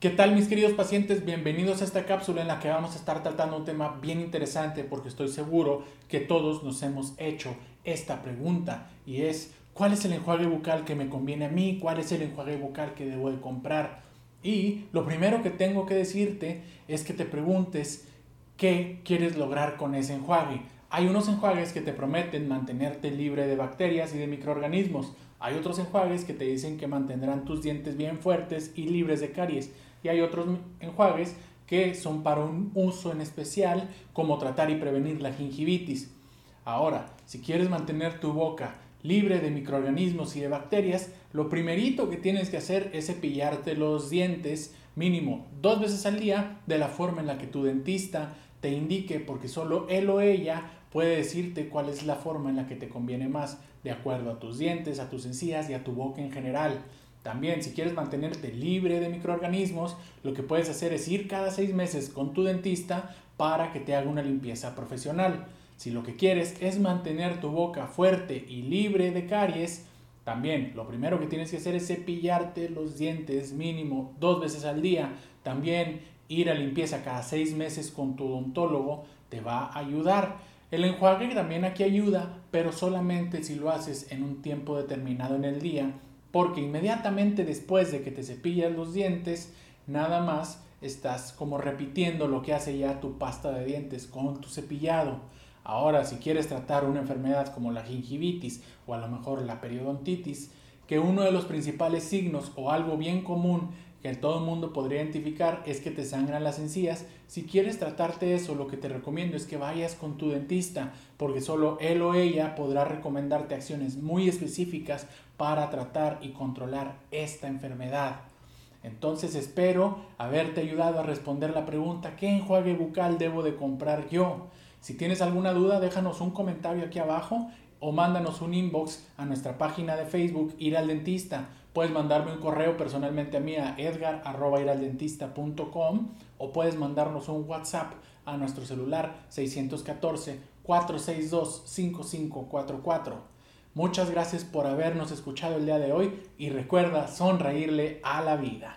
¿Qué tal mis queridos pacientes? Bienvenidos a esta cápsula en la que vamos a estar tratando un tema bien interesante porque estoy seguro que todos nos hemos hecho esta pregunta y es ¿cuál es el enjuague bucal que me conviene a mí? ¿Cuál es el enjuague bucal que debo de comprar? Y lo primero que tengo que decirte es que te preguntes qué quieres lograr con ese enjuague. Hay unos enjuagues que te prometen mantenerte libre de bacterias y de microorganismos. Hay otros enjuagues que te dicen que mantendrán tus dientes bien fuertes y libres de caries y hay otros enjuagues que son para un uso en especial como tratar y prevenir la gingivitis. Ahora, si quieres mantener tu boca libre de microorganismos y de bacterias, lo primerito que tienes que hacer es cepillarte los dientes mínimo dos veces al día de la forma en la que tu dentista te indique, porque solo él o ella puede decirte cuál es la forma en la que te conviene más, de acuerdo a tus dientes, a tus encías y a tu boca en general. También, si quieres mantenerte libre de microorganismos, lo que puedes hacer es ir cada seis meses con tu dentista para que te haga una limpieza profesional. Si lo que quieres es mantener tu boca fuerte y libre de caries, también lo primero que tienes que hacer es cepillarte los dientes mínimo dos veces al día. También ir a limpieza cada seis meses con tu odontólogo te va a ayudar. El enjuague también aquí ayuda, pero solamente si lo haces en un tiempo determinado en el día porque inmediatamente después de que te cepillas los dientes, nada más estás como repitiendo lo que hace ya tu pasta de dientes con tu cepillado. Ahora, si quieres tratar una enfermedad como la gingivitis o a lo mejor la periodontitis, que uno de los principales signos o algo bien común que todo el mundo podría identificar es que te sangran las encías. Si quieres tratarte eso, lo que te recomiendo es que vayas con tu dentista, porque solo él o ella podrá recomendarte acciones muy específicas para tratar y controlar esta enfermedad. Entonces espero haberte ayudado a responder la pregunta ¿qué enjuague bucal debo de comprar yo? Si tienes alguna duda, déjanos un comentario aquí abajo o mándanos un inbox a nuestra página de Facebook Ir al Dentista. Puedes mandarme un correo personalmente a mí a edgar.iraldentista.com o puedes mandarnos un WhatsApp a nuestro celular 614-462-5544. Muchas gracias por habernos escuchado el día de hoy y recuerda sonreírle a la vida.